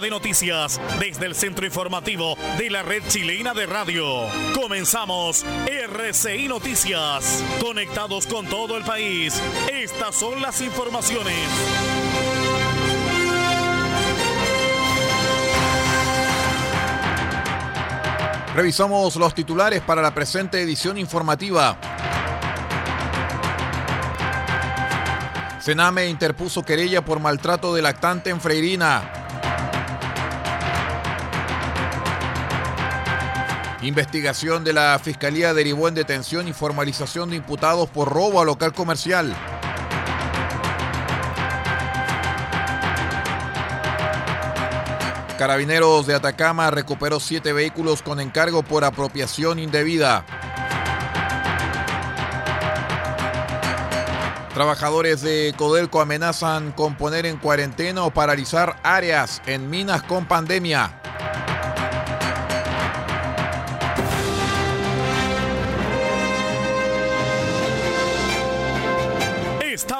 De noticias desde el centro informativo de la red chilena de radio. Comenzamos RCI Noticias. Conectados con todo el país. Estas son las informaciones. Revisamos los titulares para la presente edición informativa. Sename interpuso querella por maltrato de lactante en Freirina. Investigación de la Fiscalía derivó en detención y formalización de imputados por robo a local comercial. Carabineros de Atacama recuperó siete vehículos con encargo por apropiación indebida. Trabajadores de Codelco amenazan con poner en cuarentena o paralizar áreas en minas con pandemia.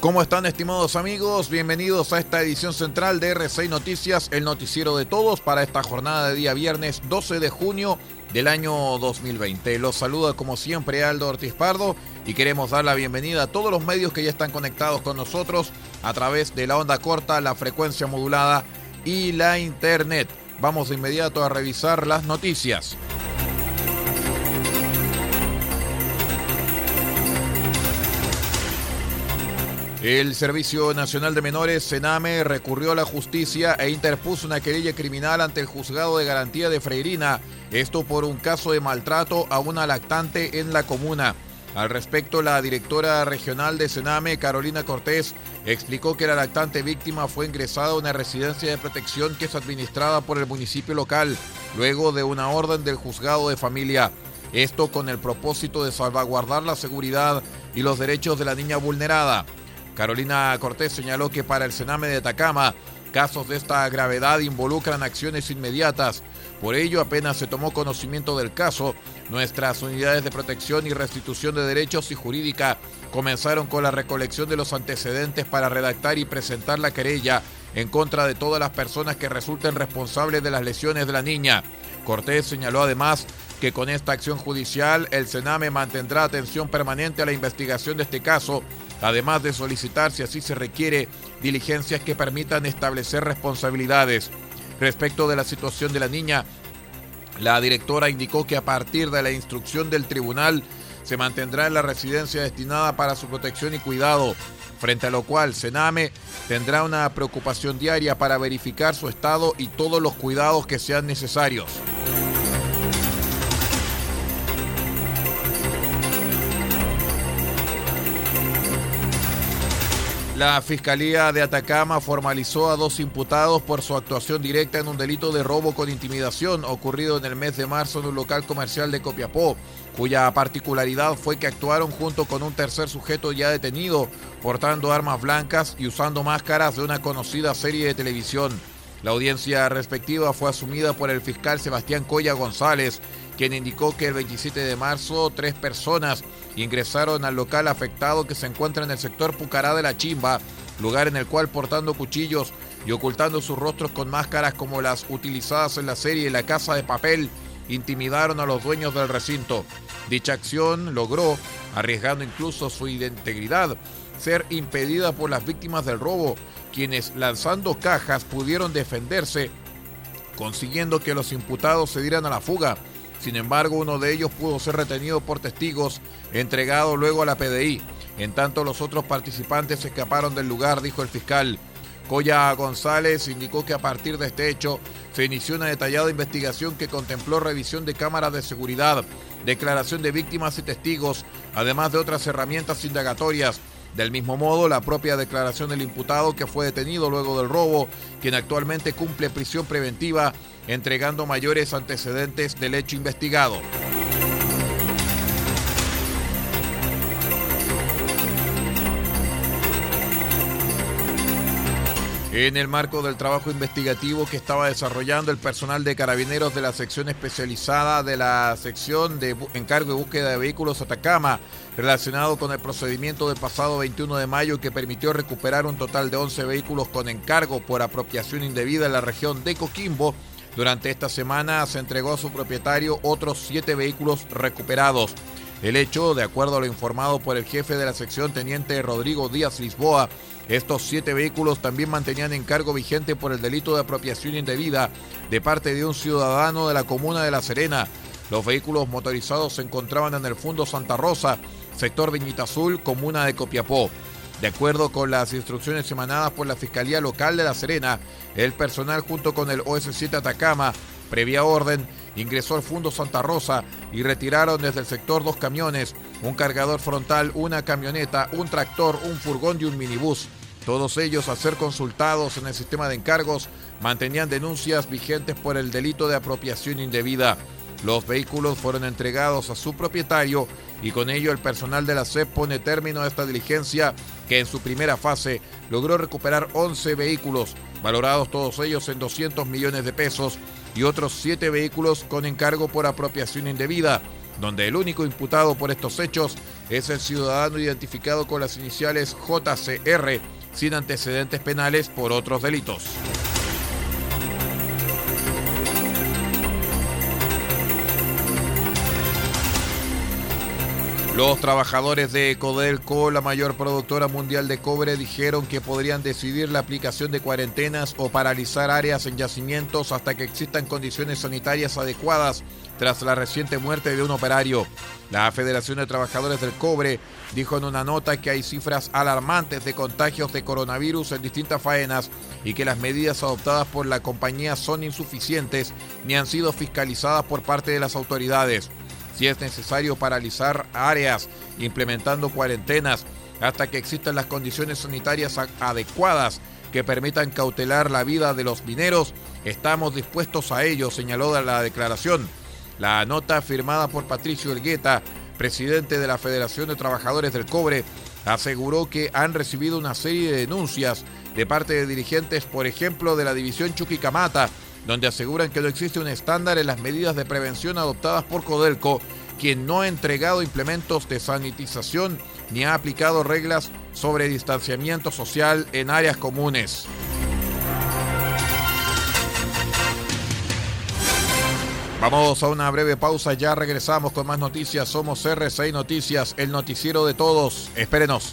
¿Cómo están estimados amigos? Bienvenidos a esta edición central de R6 Noticias, el noticiero de todos para esta jornada de día viernes 12 de junio del año 2020. Los saluda como siempre Aldo Ortiz Pardo y queremos dar la bienvenida a todos los medios que ya están conectados con nosotros a través de la onda corta, la frecuencia modulada y la internet. Vamos de inmediato a revisar las noticias. El Servicio Nacional de Menores, Sename, recurrió a la justicia e interpuso una querella criminal ante el Juzgado de Garantía de Freirina, esto por un caso de maltrato a una lactante en la comuna. Al respecto, la directora regional de Sename, Carolina Cortés, explicó que la lactante víctima fue ingresada a una residencia de protección que es administrada por el municipio local, luego de una orden del juzgado de familia. Esto con el propósito de salvaguardar la seguridad y los derechos de la niña vulnerada. Carolina Cortés señaló que para el Sename de Atacama, casos de esta gravedad involucran acciones inmediatas. Por ello, apenas se tomó conocimiento del caso, nuestras unidades de protección y restitución de derechos y jurídica comenzaron con la recolección de los antecedentes para redactar y presentar la querella en contra de todas las personas que resulten responsables de las lesiones de la niña. Cortés señaló además que con esta acción judicial el Sename mantendrá atención permanente a la investigación de este caso además de solicitar, si así se requiere, diligencias que permitan establecer responsabilidades. Respecto de la situación de la niña, la directora indicó que a partir de la instrucción del tribunal se mantendrá en la residencia destinada para su protección y cuidado, frente a lo cual Sename tendrá una preocupación diaria para verificar su estado y todos los cuidados que sean necesarios. La Fiscalía de Atacama formalizó a dos imputados por su actuación directa en un delito de robo con intimidación ocurrido en el mes de marzo en un local comercial de Copiapó, cuya particularidad fue que actuaron junto con un tercer sujeto ya detenido, portando armas blancas y usando máscaras de una conocida serie de televisión. La audiencia respectiva fue asumida por el fiscal Sebastián Coya González, quien indicó que el 27 de marzo tres personas ingresaron al local afectado que se encuentra en el sector Pucará de la Chimba, lugar en el cual portando cuchillos y ocultando sus rostros con máscaras como las utilizadas en la serie La Casa de Papel, intimidaron a los dueños del recinto. Dicha acción logró, arriesgando incluso su integridad, ser impedida por las víctimas del robo, quienes lanzando cajas pudieron defenderse, consiguiendo que los imputados se dieran a la fuga. Sin embargo, uno de ellos pudo ser retenido por testigos, entregado luego a la PDI. En tanto, los otros participantes escaparon del lugar, dijo el fiscal. Coya González indicó que a partir de este hecho se inició una detallada investigación que contempló revisión de cámaras de seguridad, declaración de víctimas y testigos, además de otras herramientas indagatorias. Del mismo modo, la propia declaración del imputado que fue detenido luego del robo, quien actualmente cumple prisión preventiva, entregando mayores antecedentes del hecho investigado. En el marco del trabajo investigativo que estaba desarrollando el personal de carabineros de la sección especializada de la sección de encargo de búsqueda de vehículos Atacama, relacionado con el procedimiento del pasado 21 de mayo que permitió recuperar un total de 11 vehículos con encargo por apropiación indebida en la región de Coquimbo, durante esta semana se entregó a su propietario otros siete vehículos recuperados. El hecho, de acuerdo a lo informado por el jefe de la sección, teniente Rodrigo Díaz Lisboa, estos siete vehículos también mantenían encargo vigente por el delito de apropiación indebida de parte de un ciudadano de la comuna de La Serena. Los vehículos motorizados se encontraban en el Fundo Santa Rosa, sector Viñita Azul, comuna de Copiapó. De acuerdo con las instrucciones emanadas por la Fiscalía Local de La Serena, el personal junto con el OS7 Atacama, previa orden, ingresó al Fundo Santa Rosa y retiraron desde el sector dos camiones, un cargador frontal, una camioneta, un tractor, un furgón y un minibús. Todos ellos, al ser consultados en el sistema de encargos, mantenían denuncias vigentes por el delito de apropiación indebida. Los vehículos fueron entregados a su propietario y con ello el personal de la SEP pone término a esta diligencia que en su primera fase logró recuperar 11 vehículos, valorados todos ellos en 200 millones de pesos, y otros 7 vehículos con encargo por apropiación indebida, donde el único imputado por estos hechos es el ciudadano identificado con las iniciales JCR sin antecedentes penales por otros delitos. Los trabajadores de Codelco, la mayor productora mundial de cobre, dijeron que podrían decidir la aplicación de cuarentenas o paralizar áreas en yacimientos hasta que existan condiciones sanitarias adecuadas tras la reciente muerte de un operario. La Federación de Trabajadores del Cobre dijo en una nota que hay cifras alarmantes de contagios de coronavirus en distintas faenas y que las medidas adoptadas por la compañía son insuficientes ni han sido fiscalizadas por parte de las autoridades. Si es necesario paralizar áreas implementando cuarentenas hasta que existan las condiciones sanitarias adecuadas que permitan cautelar la vida de los mineros, estamos dispuestos a ello, señaló la declaración. La nota firmada por Patricio Elgueta, presidente de la Federación de Trabajadores del Cobre, aseguró que han recibido una serie de denuncias de parte de dirigentes, por ejemplo, de la división Chuquicamata, donde aseguran que no existe un estándar en las medidas de prevención adoptadas por Codelco, quien no ha entregado implementos de sanitización ni ha aplicado reglas sobre distanciamiento social en áreas comunes. Vamos a una breve pausa, ya regresamos con más noticias. Somos R6 Noticias, el noticiero de todos. Espérenos.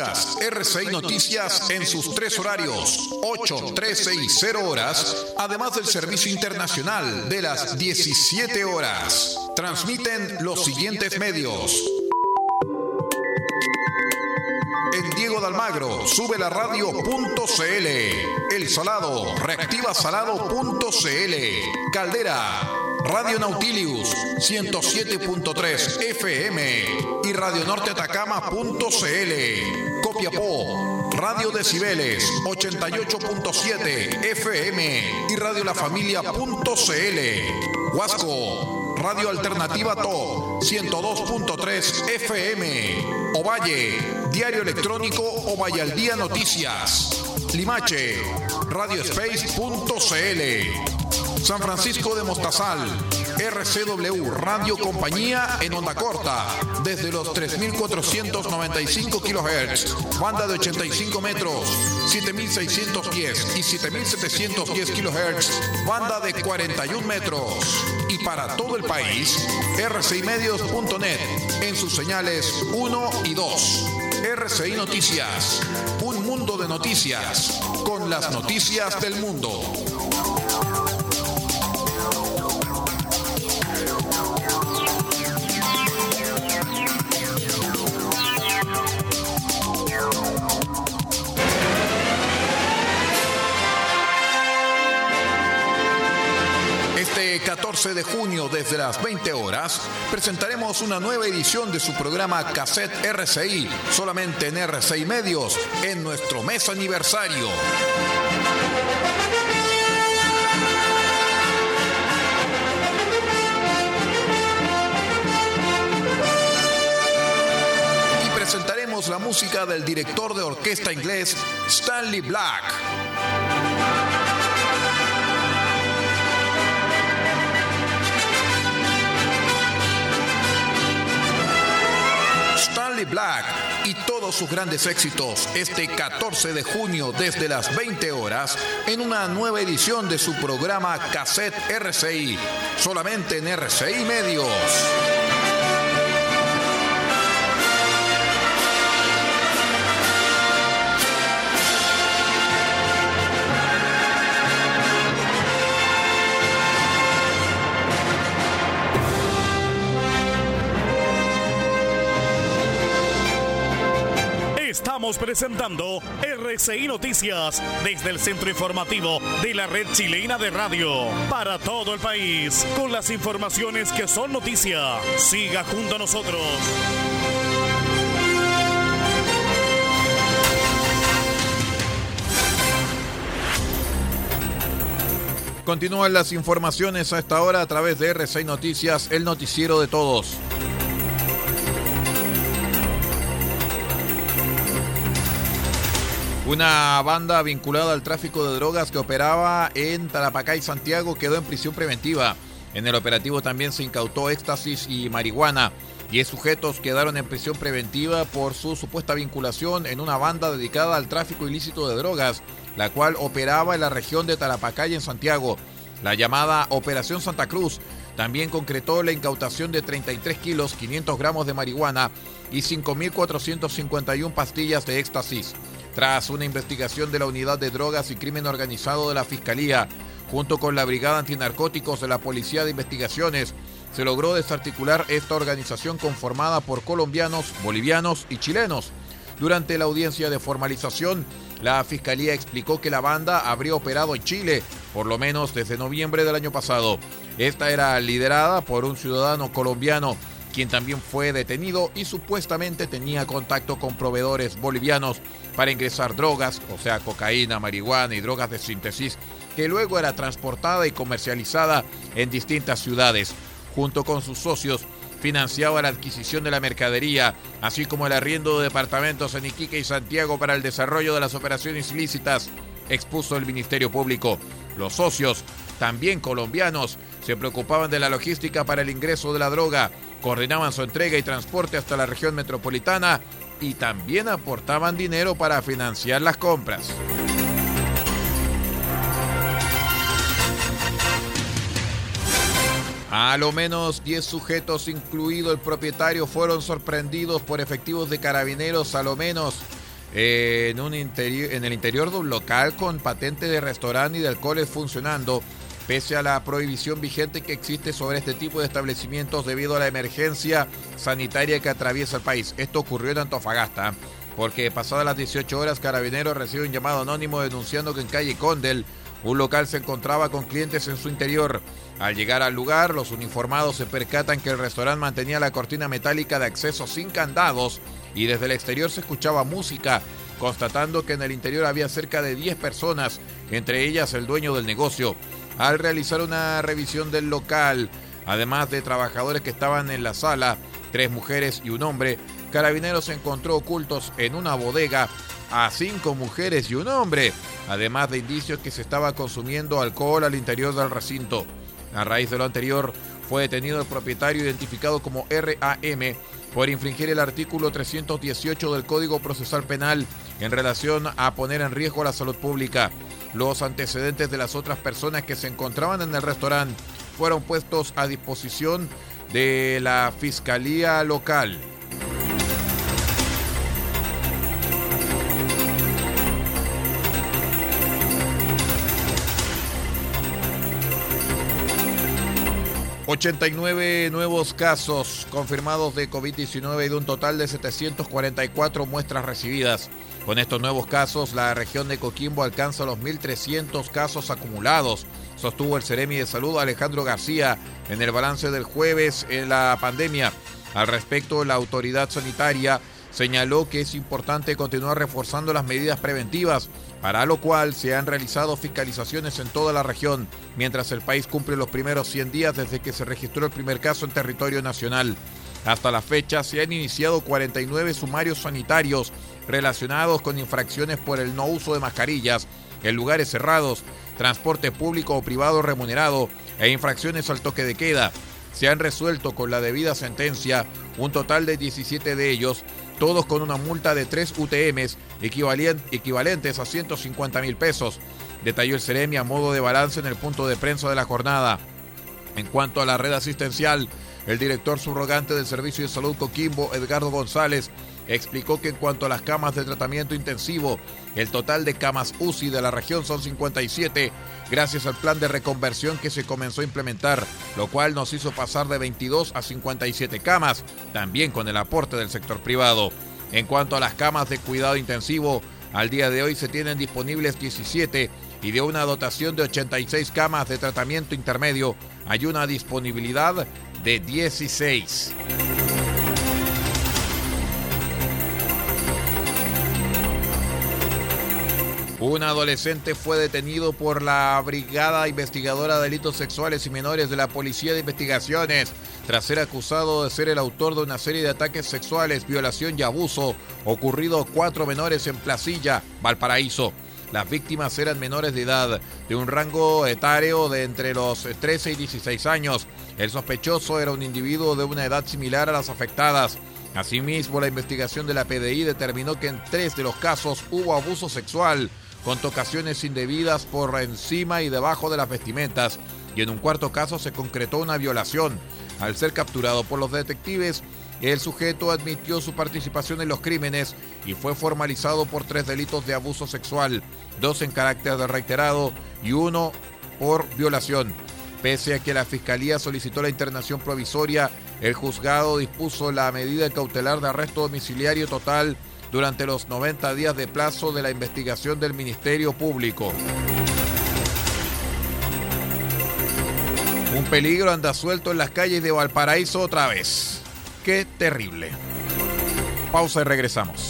Escuchas Noticias en sus tres horarios, 8, 13 y 0 horas, además del servicio internacional de las 17 horas. Transmiten los siguientes medios. En Diego de Almagro, sube la radio.cl. El Salado, reactiva salado.cl. Caldera, Radio Nautilius 107.3 FM y Radio Norte Atacama.cl. Copiapó, Radio Decibeles 88.7 FM y Radio La Familia.cl. Huasco, Radio Alternativa To 102.3 FM. Ovalle, Diario Electrónico Ovalle al Día Noticias. Limache, Radiospace.cl. San Francisco de Mostazal, RCW Radio Compañía en onda corta desde los 3495 kHz, banda de 85 metros, 7610 y 7710 kHz, banda de 41 metros. Y para todo el país, rcimedios.net en sus señales 1 y 2. RCI Noticias, un mundo de noticias, con las noticias del mundo. 14 de junio desde las 20 horas presentaremos una nueva edición de su programa Cassette RCI, solamente en RCI Medios, en nuestro mes aniversario. Y presentaremos la música del director de orquesta inglés Stanley Black. Black y todos sus grandes éxitos este 14 de junio desde las 20 horas en una nueva edición de su programa Cassette RCI, solamente en RCI Medios. Presentando RCI Noticias desde el centro informativo de la red chilena de radio para todo el país con las informaciones que son noticia. Siga junto a nosotros. Continúan las informaciones a esta hora a través de R6 Noticias, el noticiero de todos. Una banda vinculada al tráfico de drogas que operaba en Tarapacá Santiago quedó en prisión preventiva. En el operativo también se incautó éxtasis y marihuana. Diez sujetos quedaron en prisión preventiva por su supuesta vinculación en una banda dedicada al tráfico ilícito de drogas, la cual operaba en la región de Tarapacay en Santiago. La llamada Operación Santa Cruz también concretó la incautación de 33 kilos 500 gramos de marihuana y 5.451 pastillas de éxtasis. Tras una investigación de la Unidad de Drogas y Crimen Organizado de la Fiscalía, junto con la Brigada Antinarcóticos de la Policía de Investigaciones, se logró desarticular esta organización conformada por colombianos, bolivianos y chilenos. Durante la audiencia de formalización, la Fiscalía explicó que la banda habría operado en Chile, por lo menos desde noviembre del año pasado. Esta era liderada por un ciudadano colombiano, quien también fue detenido y supuestamente tenía contacto con proveedores bolivianos para ingresar drogas, o sea, cocaína, marihuana y drogas de síntesis, que luego era transportada y comercializada en distintas ciudades. Junto con sus socios, financiaba la adquisición de la mercadería, así como el arriendo de departamentos en Iquique y Santiago para el desarrollo de las operaciones ilícitas, expuso el Ministerio Público. Los socios, también colombianos, se preocupaban de la logística para el ingreso de la droga, coordinaban su entrega y transporte hasta la región metropolitana y también aportaban dinero para financiar las compras. A lo menos 10 sujetos, incluido el propietario, fueron sorprendidos por efectivos de carabineros, a lo menos eh, en, un en el interior de un local con patente de restaurante y de alcoholes funcionando, pese a la prohibición vigente que existe sobre este tipo de establecimientos debido a la emergencia sanitaria que atraviesa el país. Esto ocurrió en Antofagasta, porque pasadas las 18 horas, Carabineros recibe un llamado anónimo denunciando que en calle Condel un local se encontraba con clientes en su interior. Al llegar al lugar, los uniformados se percatan que el restaurante mantenía la cortina metálica de acceso sin candados y desde el exterior se escuchaba música, constatando que en el interior había cerca de 10 personas, entre ellas el dueño del negocio. Al realizar una revisión del local, además de trabajadores que estaban en la sala, tres mujeres y un hombre, Carabineros encontró ocultos en una bodega a cinco mujeres y un hombre, además de indicios que se estaba consumiendo alcohol al interior del recinto. A raíz de lo anterior, Fue detenido el propietario identificado como RAM por infringir el artículo 318 del Código Procesal Penal en relación a poner en riesgo la salud pública. Los antecedentes de las otras personas que se encontraban en el restaurante fueron puestos a disposición de la Fiscalía Local. 89 nuevos casos confirmados de COVID-19 y de un total de 744 muestras recibidas. Con estos nuevos casos, la región de Coquimbo alcanza los 1.300 casos acumulados, sostuvo el Ceremi de Salud Alejandro García en el balance del jueves en la pandemia. Al respecto, la autoridad sanitaria señaló que es importante continuar reforzando las medidas preventivas, para lo cual se han realizado fiscalizaciones en toda la región, mientras el país cumple los primeros 100 días desde que se registró el primer caso en territorio nacional. Hasta la fecha se han iniciado 49 sumarios sanitarios relacionados con infracciones por el no uso de mascarillas en lugares cerrados, transporte público o privado remunerado e infracciones al toque de queda. Se han resuelto con la debida sentencia un total de 17 de ellos todos con una multa de 3 UTMs equivalentes a 150 mil pesos, detalló el Ceremi a modo de balance en el punto de prensa de la jornada. En cuanto a la red asistencial, el director subrogante del Servicio de Salud Coquimbo, Edgardo González, explicó que en cuanto a las camas de tratamiento intensivo, el total de camas UCI de la región son 57, gracias al plan de reconversión que se comenzó a implementar, lo cual nos hizo pasar de 22 a 57 camas, también con el aporte del sector privado. En cuanto a las camas de cuidado intensivo, al día de hoy se tienen disponibles 17 y de una dotación de 86 camas de tratamiento intermedio hay una disponibilidad de 16. Un adolescente fue detenido por la Brigada Investigadora de Delitos Sexuales y Menores de la Policía de Investigaciones tras ser acusado de ser el autor de una serie de ataques sexuales, violación y abuso ocurrido cuatro menores en Placilla, Valparaíso. Las víctimas eran menores de edad, de un rango etario de entre los 13 y 16 años. El sospechoso era un individuo de una edad similar a las afectadas. Asimismo, la investigación de la PDI determinó que en tres de los casos hubo abuso sexual con tocaciones indebidas por encima y debajo de las vestimentas, y en un cuarto caso se concretó una violación. Al ser capturado por los detectives, el sujeto admitió su participación en los crímenes y fue formalizado por tres delitos de abuso sexual, dos en carácter de reiterado y uno por violación. Pese a que la Fiscalía solicitó la internación provisoria, el juzgado dispuso la medida cautelar de arresto domiciliario total durante los 90 días de plazo de la investigación del Ministerio Público. Un peligro anda suelto en las calles de Valparaíso otra vez. Qué terrible. Pausa y regresamos.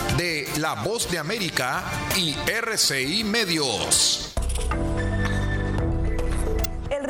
de La Voz de América y RCI Medios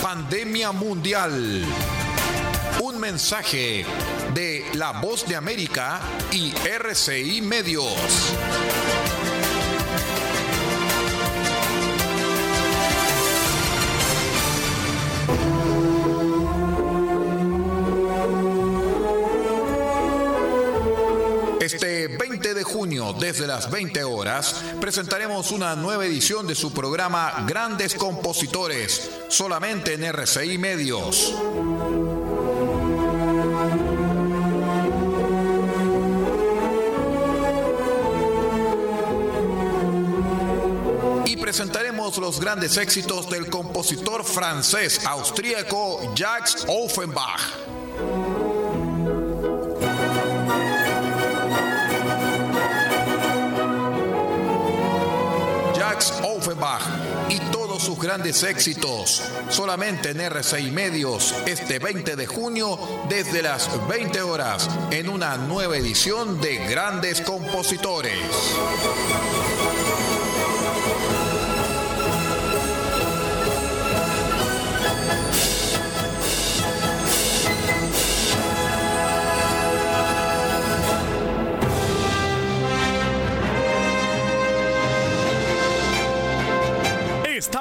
Pandemia mundial. Un mensaje de La Voz de América y RCI Medios. Desde las 20 horas, presentaremos una nueva edición de su programa Grandes Compositores, solamente en RCI Medios. Y presentaremos los grandes éxitos del compositor francés austríaco Jacques Offenbach. Sus grandes éxitos. Solamente en R6 Medios este 20 de junio desde las 20 horas en una nueva edición de Grandes Compositores.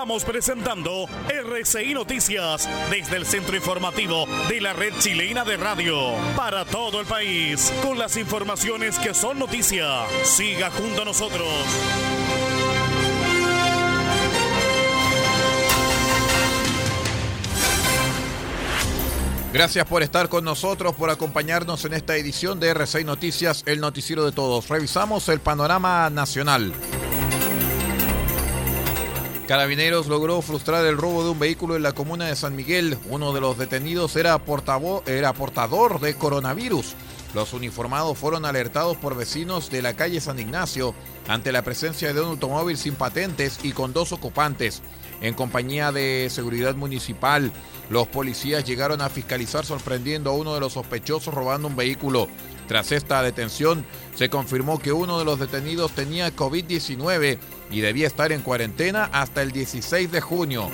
Estamos presentando RCI Noticias desde el centro informativo de la red chilena de radio para todo el país con las informaciones que son noticia. Siga junto a nosotros. Gracias por estar con nosotros, por acompañarnos en esta edición de RCI Noticias, el noticiero de todos. Revisamos el panorama nacional. Carabineros logró frustrar el robo de un vehículo en la comuna de San Miguel. Uno de los detenidos era, portador de coronavirus. Los uniformados fueron alertados por vecinos de la calle San Ignacio ante la presencia de un automóvil sin patentes y con dos ocupantes. En compañía de seguridad municipal, los policías llegaron a fiscalizar sorprendiendo a uno de los sospechosos robando un vehículo. Tras esta detención, se confirmó que uno de los detenidos tenía COVID-19 y debía estar en cuarentena hasta el 16 de junio.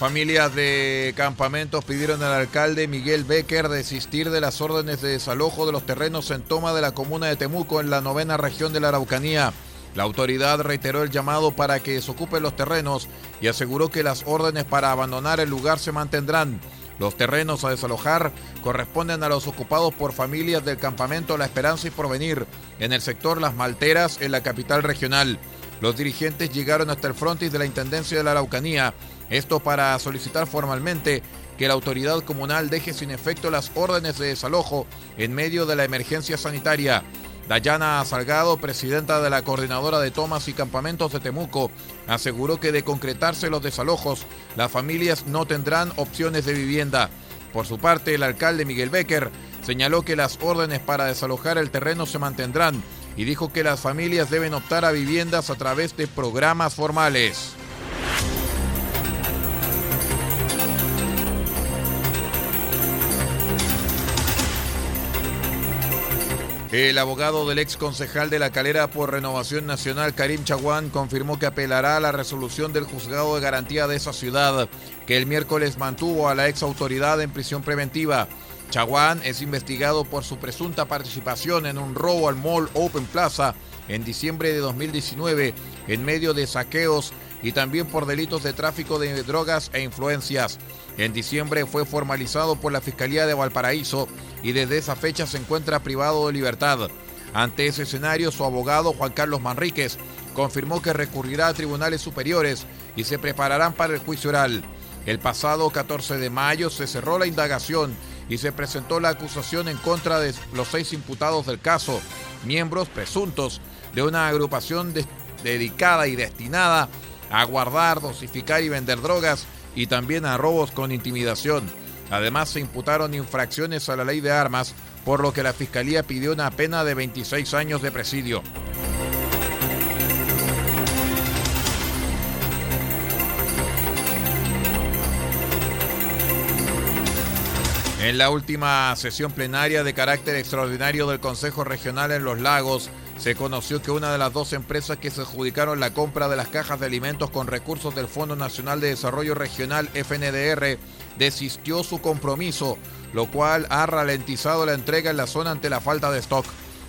Familias de campamentos pidieron al alcalde Miguel Becker desistir de las órdenes de desalojo de los terrenos en toma de la comuna de Temuco en la novena región de la Araucanía. La autoridad reiteró el llamado para que desocupen los terrenos y aseguró que las órdenes para abandonar el lugar se mantendrán. Los terrenos a desalojar corresponden a los ocupados por familias del campamento La Esperanza y Porvenir en el sector Las Malteras en la capital regional. Los dirigentes llegaron hasta el frontis de la Intendencia de la Araucanía, esto para solicitar formalmente que la autoridad comunal deje sin efecto las órdenes de desalojo en medio de la emergencia sanitaria. Dayana Salgado, presidenta de la Coordinadora de Tomas y Campamentos de Temuco, aseguró que de concretarse los desalojos, las familias no tendrán opciones de vivienda. Por su parte, el alcalde Miguel Becker señaló que las órdenes para desalojar el terreno se mantendrán y dijo que las familias deben optar a viviendas a través de programas formales. El abogado del ex concejal de la calera por Renovación Nacional, Karim Chaguán, confirmó que apelará a la resolución del juzgado de garantía de esa ciudad, que el miércoles mantuvo a la ex autoridad en prisión preventiva. Chaguán es investigado por su presunta participación en un robo al Mall Open Plaza en diciembre de 2019 en medio de saqueos y también por delitos de tráfico de drogas e influencias. En diciembre fue formalizado por la Fiscalía de Valparaíso y desde esa fecha se encuentra privado de libertad. Ante ese escenario, su abogado Juan Carlos Manríquez confirmó que recurrirá a tribunales superiores y se prepararán para el juicio oral. El pasado 14 de mayo se cerró la indagación y se presentó la acusación en contra de los seis imputados del caso, miembros presuntos de una agrupación dedicada y destinada a guardar, dosificar y vender drogas y también a robos con intimidación. Además, se imputaron infracciones a la ley de armas, por lo que la Fiscalía pidió una pena de 26 años de presidio. En la última sesión plenaria de carácter extraordinario del Consejo Regional en Los Lagos, se conoció que una de las dos empresas que se adjudicaron la compra de las cajas de alimentos con recursos del Fondo Nacional de Desarrollo Regional FNDR desistió su compromiso, lo cual ha ralentizado la entrega en la zona ante la falta de stock.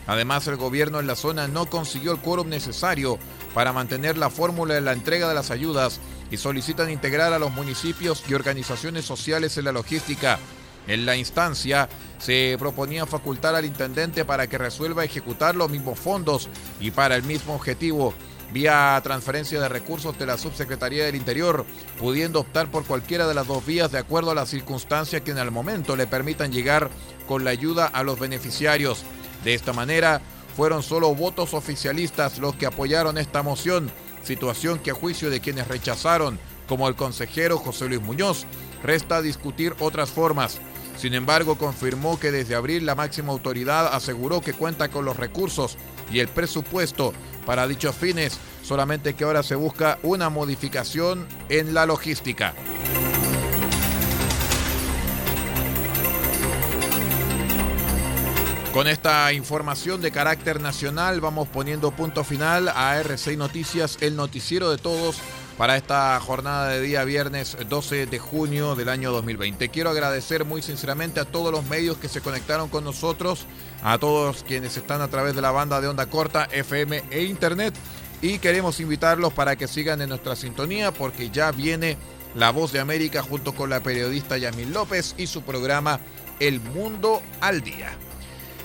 Además, el gobierno en la zona no consiguió el quórum necesario para mantener la fórmula de la entrega de las ayudas y solicitan integrar a los municipios y organizaciones sociales en la logística. En la instancia se proponía facultar al intendente para que resuelva ejecutar los mismos fondos y para el mismo objetivo vía transferencia de recursos de la Subsecretaría del Interior, pudiendo optar por cualquiera de las dos vías de acuerdo a las circunstancias que en el momento le permitan llegar con la ayuda a los beneficiarios. De esta manera, fueron solo votos oficialistas los que apoyaron esta moción, situación que a juicio de quienes rechazaron, como el consejero José Luis Muñoz, resta discutir otras formas. Sin embargo, confirmó que desde abril la máxima autoridad aseguró que cuenta con los recursos y el presupuesto para dichos fines, solamente que ahora se busca una modificación en la logística. Con esta información de carácter nacional vamos poniendo punto final a RCI Noticias, el noticiero de todos para esta jornada de día viernes 12 de junio del año 2020. Quiero agradecer muy sinceramente a todos los medios que se conectaron con nosotros, a todos quienes están a través de la banda de onda corta, FM e Internet y queremos invitarlos para que sigan en nuestra sintonía porque ya viene La Voz de América junto con la periodista Yamil López y su programa El Mundo al Día.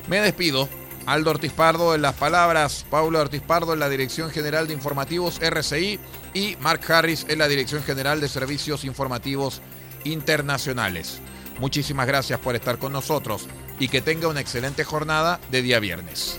Me despido. Aldo Ortiz Pardo en las palabras, Paulo Ortiz Pardo en la Dirección General de Informativos RCI y Mark Harris en la Dirección General de Servicios Informativos Internacionales. Muchísimas gracias por estar con nosotros y que tenga una excelente jornada de día viernes.